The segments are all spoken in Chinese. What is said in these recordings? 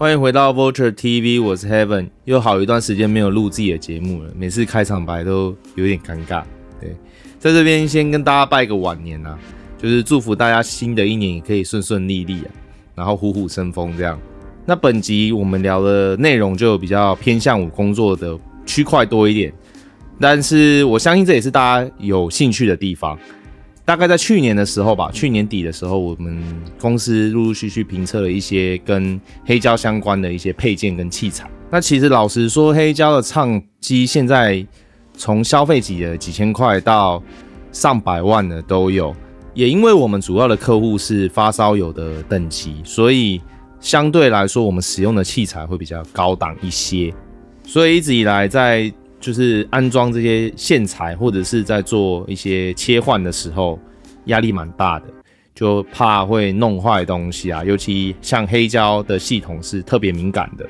欢迎回到 Vulture TV，我是 Heaven，又好一段时间没有录自己的节目了，每次开场白都有点尴尬。对，在这边先跟大家拜个晚年啊，就是祝福大家新的一年也可以顺顺利利啊，然后虎虎生风这样。那本集我们聊的内容就比较偏向我工作的区块多一点，但是我相信这也是大家有兴趣的地方。大概在去年的时候吧，去年底的时候，我们公司陆陆续续评测了一些跟黑胶相关的一些配件跟器材。那其实老实说，黑胶的唱机现在从消费级的几千块到上百万的都有。也因为我们主要的客户是发烧友的等级，所以相对来说，我们使用的器材会比较高档一些。所以一直以来在就是安装这些线材，或者是在做一些切换的时候，压力蛮大的，就怕会弄坏东西啊。尤其像黑胶的系统是特别敏感的，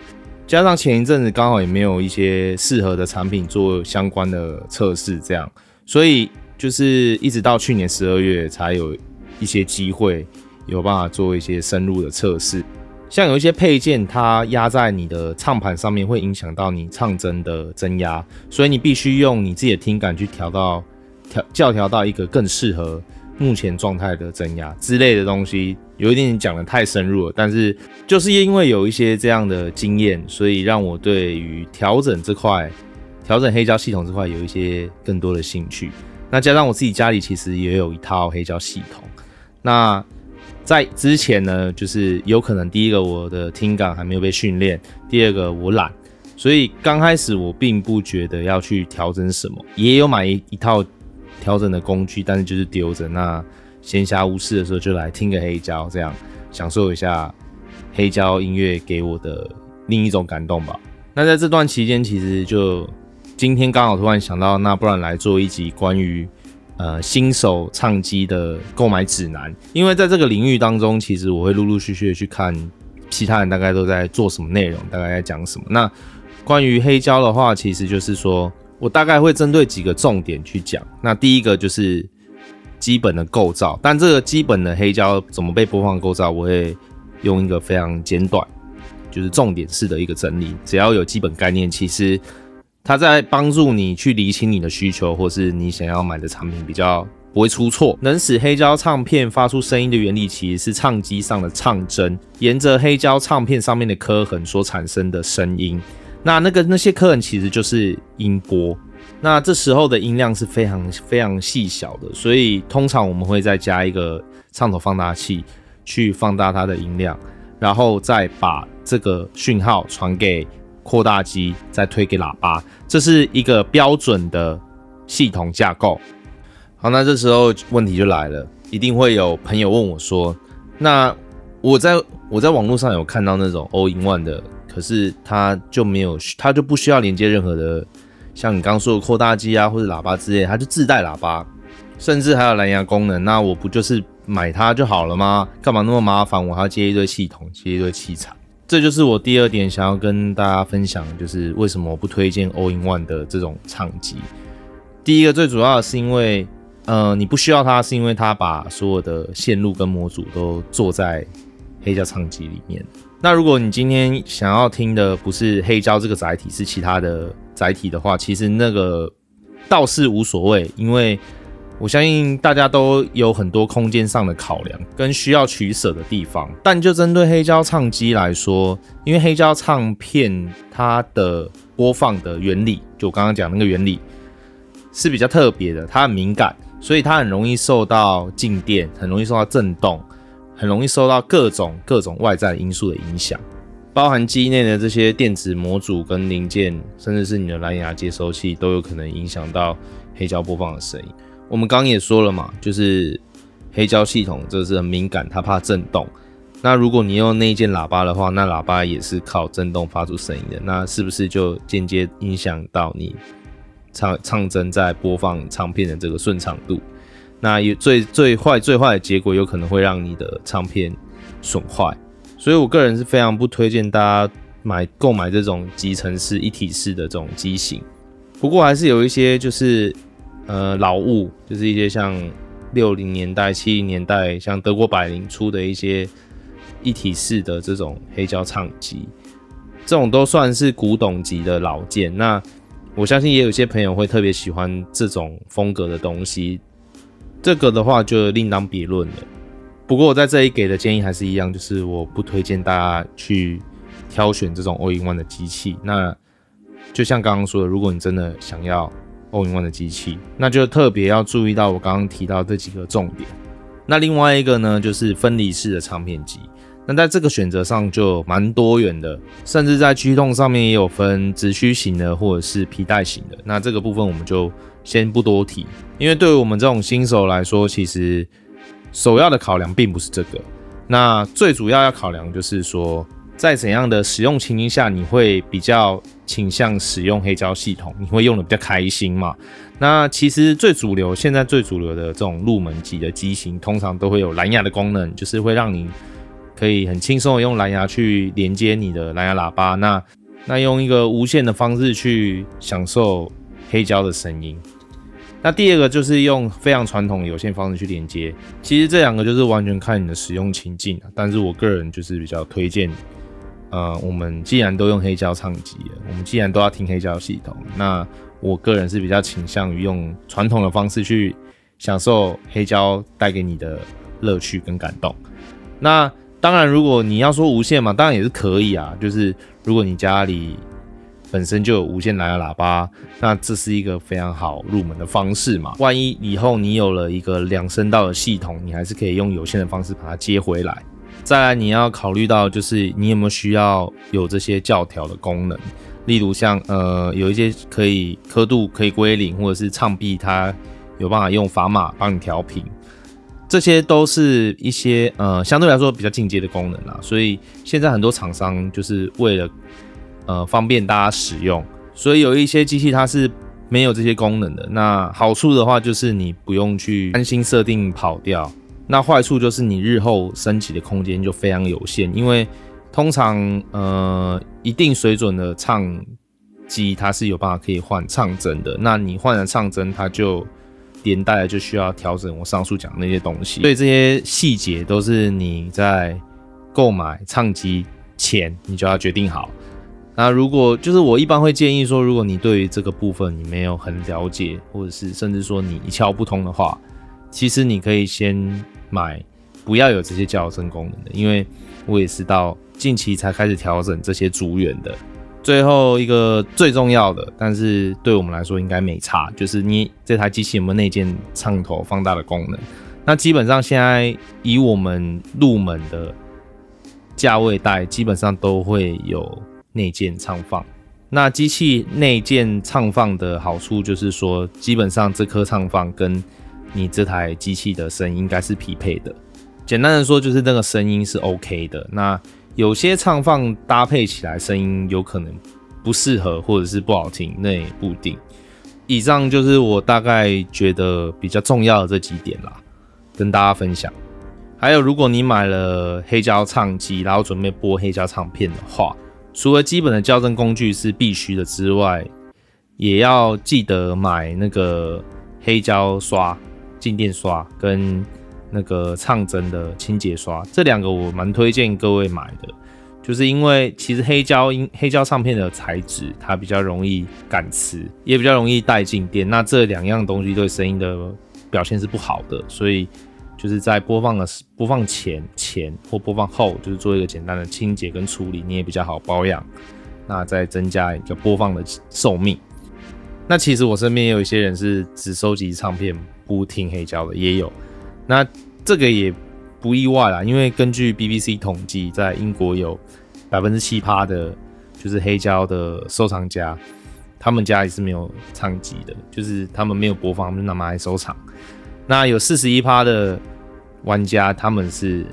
加上前一阵子刚好也没有一些适合的产品做相关的测试，这样，所以就是一直到去年十二月才有一些机会有办法做一些深入的测试。像有一些配件，它压在你的唱盘上面，会影响到你唱针的增压，所以你必须用你自己的听感去调到调校调到一个更适合目前状态的增压之类的东西。有一点讲得太深入了，但是就是因为有一些这样的经验，所以让我对于调整这块、调整黑胶系统这块有一些更多的兴趣。那加上我自己家里其实也有一套黑胶系统，那。在之前呢，就是有可能第一个我的听感还没有被训练，第二个我懒，所以刚开始我并不觉得要去调整什么，也有买一一套调整的工具，但是就是丢着。那闲暇无事的时候就来听个黑胶，这样享受一下黑胶音乐给我的另一种感动吧。那在这段期间，其实就今天刚好突然想到，那不然来做一集关于。呃，新手唱机的购买指南，因为在这个领域当中，其实我会陆陆续续的去看其他人大概都在做什么内容，大概在讲什么。那关于黑胶的话，其实就是说我大概会针对几个重点去讲。那第一个就是基本的构造，但这个基本的黑胶怎么被播放构造，我会用一个非常简短，就是重点式的一个整理。只要有基本概念，其实。它在帮助你去理清你的需求，或是你想要买的产品比较不会出错。能使黑胶唱片发出声音的原理，其实是唱机上的唱针沿着黑胶唱片上面的刻痕所产生的声音。那那个那些刻痕其实就是音波。那这时候的音量是非常非常细小的，所以通常我们会再加一个唱头放大器去放大它的音量，然后再把这个讯号传给。扩大机再推给喇叭，这是一个标准的系统架构。好，那这时候问题就来了，一定会有朋友问我说：“那我在我在网络上有看到那种 All-in-One 的，可是它就没有，它就不需要连接任何的，像你刚刚说的扩大机啊或者喇叭之类，它就自带喇叭，甚至还有蓝牙功能。那我不就是买它就好了吗？干嘛那么麻烦？我还要接一堆系统，接一堆器材。”这就是我第二点想要跟大家分享，就是为什么我不推荐 All-in-One 的这种唱机。第一个最主要的是因为，呃，你不需要它，是因为它把所有的线路跟模组都做在黑胶唱机里面。那如果你今天想要听的不是黑胶这个载体，是其他的载体的话，其实那个倒是无所谓，因为。我相信大家都有很多空间上的考量跟需要取舍的地方，但就针对黑胶唱机来说，因为黑胶唱片它的播放的原理，就我刚刚讲那个原理是比较特别的，它很敏感，所以它很容易受到静电，很容易受到震动，很容易受到各种各种外在因素的影响，包含机内的这些电子模组跟零件，甚至是你的蓝牙接收器，都有可能影响到黑胶播放的声音。我们刚刚也说了嘛，就是黑胶系统这是很敏感，它怕震动。那如果你用内建喇叭的话，那喇叭也是靠震动发出声音的，那是不是就间接影响到你唱唱针在播放唱片的这个顺畅度？那有最最坏最坏的结果，有可能会让你的唱片损坏。所以我个人是非常不推荐大家买购买这种集成式一体式的这种机型。不过还是有一些就是。呃，老物就是一些像六零年代、七零年代，像德国百灵出的一些一体式的这种黑胶唱机，这种都算是古董级的老件。那我相信也有些朋友会特别喜欢这种风格的东西，这个的话就另当别论了。不过我在这里给的建议还是一样，就是我不推荐大家去挑选这种 All-in-One 的机器。那就像刚刚说的，如果你真的想要 All-in-One 的机器，那就特别要注意到我刚刚提到这几个重点。那另外一个呢，就是分离式的唱片机。那在这个选择上就蛮多元的，甚至在驱动上面也有分直驱型的或者是皮带型的。那这个部分我们就先不多提，因为对于我们这种新手来说，其实首要的考量并不是这个。那最主要要考量就是说，在怎样的使用情境下，你会比较倾向使用黑胶系统，你会用的比较开心嘛？那其实最主流，现在最主流的这种入门级的机型，通常都会有蓝牙的功能，就是会让你。可以很轻松的用蓝牙去连接你的蓝牙喇叭，那那用一个无线的方式去享受黑胶的声音。那第二个就是用非常传统有线方式去连接。其实这两个就是完全看你的使用情境，但是我个人就是比较推荐，呃，我们既然都用黑胶唱机了，我们既然都要听黑胶系统，那我个人是比较倾向于用传统的方式去享受黑胶带给你的乐趣跟感动。那当然，如果你要说无线嘛，当然也是可以啊。就是如果你家里本身就有无线蓝牙喇叭，那这是一个非常好入门的方式嘛。万一以后你有了一个两声道的系统，你还是可以用有线的方式把它接回来。再来，你要考虑到就是你有没有需要有这些教条的功能，例如像呃有一些可以刻度可以归零，或者是唱臂它有办法用砝码帮你调频。这些都是一些呃相对来说比较进阶的功能啦，所以现在很多厂商就是为了呃方便大家使用，所以有一些机器它是没有这些功能的。那好处的话就是你不用去担心设定跑掉，那坏处就是你日后升级的空间就非常有限，因为通常呃一定水准的唱机它是有办法可以换唱针的，那你换了唱针它就。连带就需要调整我上述讲的那些东西，所以这些细节都是你在购买唱机前你就要决定好。那如果就是我一般会建议说，如果你对于这个部分你没有很了解，或者是甚至说你一窍不通的话，其实你可以先买不要有这些校正功能的，因为我也是到近期才开始调整这些组员的。最后一个最重要的，但是对我们来说应该没差，就是你这台机器有没有内建唱头放大的功能？那基本上现在以我们入门的价位带，基本上都会有内建唱放。那机器内建唱放的好处就是说，基本上这颗唱放跟你这台机器的声音应该是匹配的。简单的说，就是那个声音是 OK 的。那有些唱放搭配起来声音有可能不适合，或者是不好听，那也不一定。以上就是我大概觉得比较重要的这几点啦，跟大家分享。还有，如果你买了黑胶唱机，然后准备播黑胶唱片的话，除了基本的校正工具是必须的之外，也要记得买那个黑胶刷、静电刷跟。那个唱针的清洁刷，这两个我蛮推荐各位买的，就是因为其实黑胶音黑胶唱片的材质它比较容易感磁，也比较容易带静电，那这两样东西对声音的表现是不好的，所以就是在播放的播放前前或播放后，就是做一个简单的清洁跟处理，你也比较好保养，那再增加一个播放的寿命。那其实我身边也有一些人是只收集唱片不听黑胶的，也有。那这个也不意外啦，因为根据 BBC 统计，在英国有百分之七趴的，就是黑胶的收藏家，他们家也是没有唱机的，就是他们没有播放，他们就拿来收藏。那有四十一趴的玩家，他们是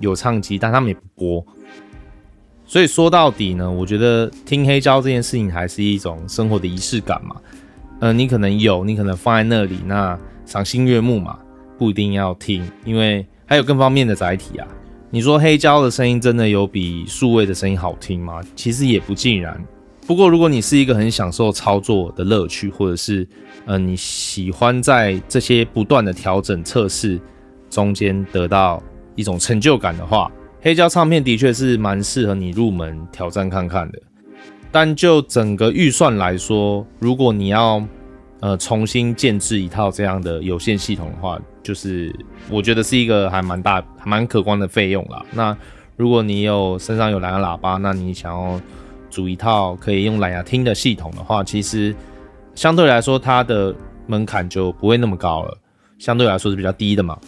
有唱机，但他们也不播。所以说到底呢，我觉得听黑胶这件事情还是一种生活的仪式感嘛。嗯、呃，你可能有，你可能放在那里，那赏心悦目嘛。不一定要听，因为还有更方便的载体啊。你说黑胶的声音真的有比数位的声音好听吗？其实也不尽然。不过如果你是一个很享受操作的乐趣，或者是呃你喜欢在这些不断的调整测试中间得到一种成就感的话，黑胶唱片的确是蛮适合你入门挑战看看的。但就整个预算来说，如果你要呃重新建置一套这样的有线系统的话，就是我觉得是一个还蛮大、还蛮可观的费用啦。那如果你有身上有蓝牙喇叭，那你想要组一套可以用蓝牙听的系统的话，其实相对来说它的门槛就不会那么高了，相对来说是比较低的嘛。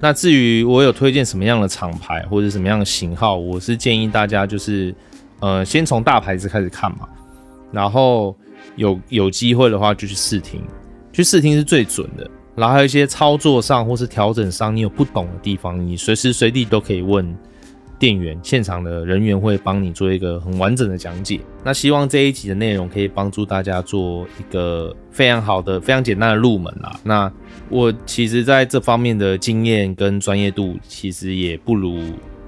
那至于我有推荐什么样的厂牌或者什么样的型号，我是建议大家就是。呃，先从大牌子开始看嘛，然后有有机会的话就去试听，去试听是最准的。然后还有一些操作上或是调整上，你有不懂的地方，你随时随地都可以问店员，现场的人员会帮你做一个很完整的讲解。那希望这一集的内容可以帮助大家做一个非常好的、非常简单的入门啦。那我其实在这方面的经验跟专业度，其实也不如。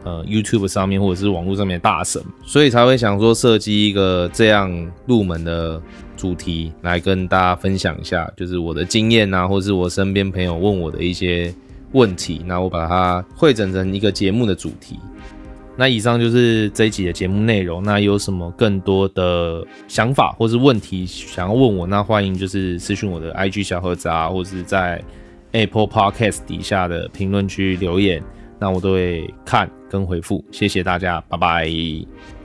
呃，YouTube 上面或者是网络上面的大神，所以才会想说设计一个这样入门的主题来跟大家分享一下，就是我的经验啊，或是我身边朋友问我的一些问题，那我把它汇整成一个节目的主题。那以上就是这一集的节目内容。那有什么更多的想法或是问题想要问我，那欢迎就是私讯我的 IG 小盒子啊，或是在 Apple Podcast 底下的评论区留言。那我都会看跟回复，谢谢大家，拜拜。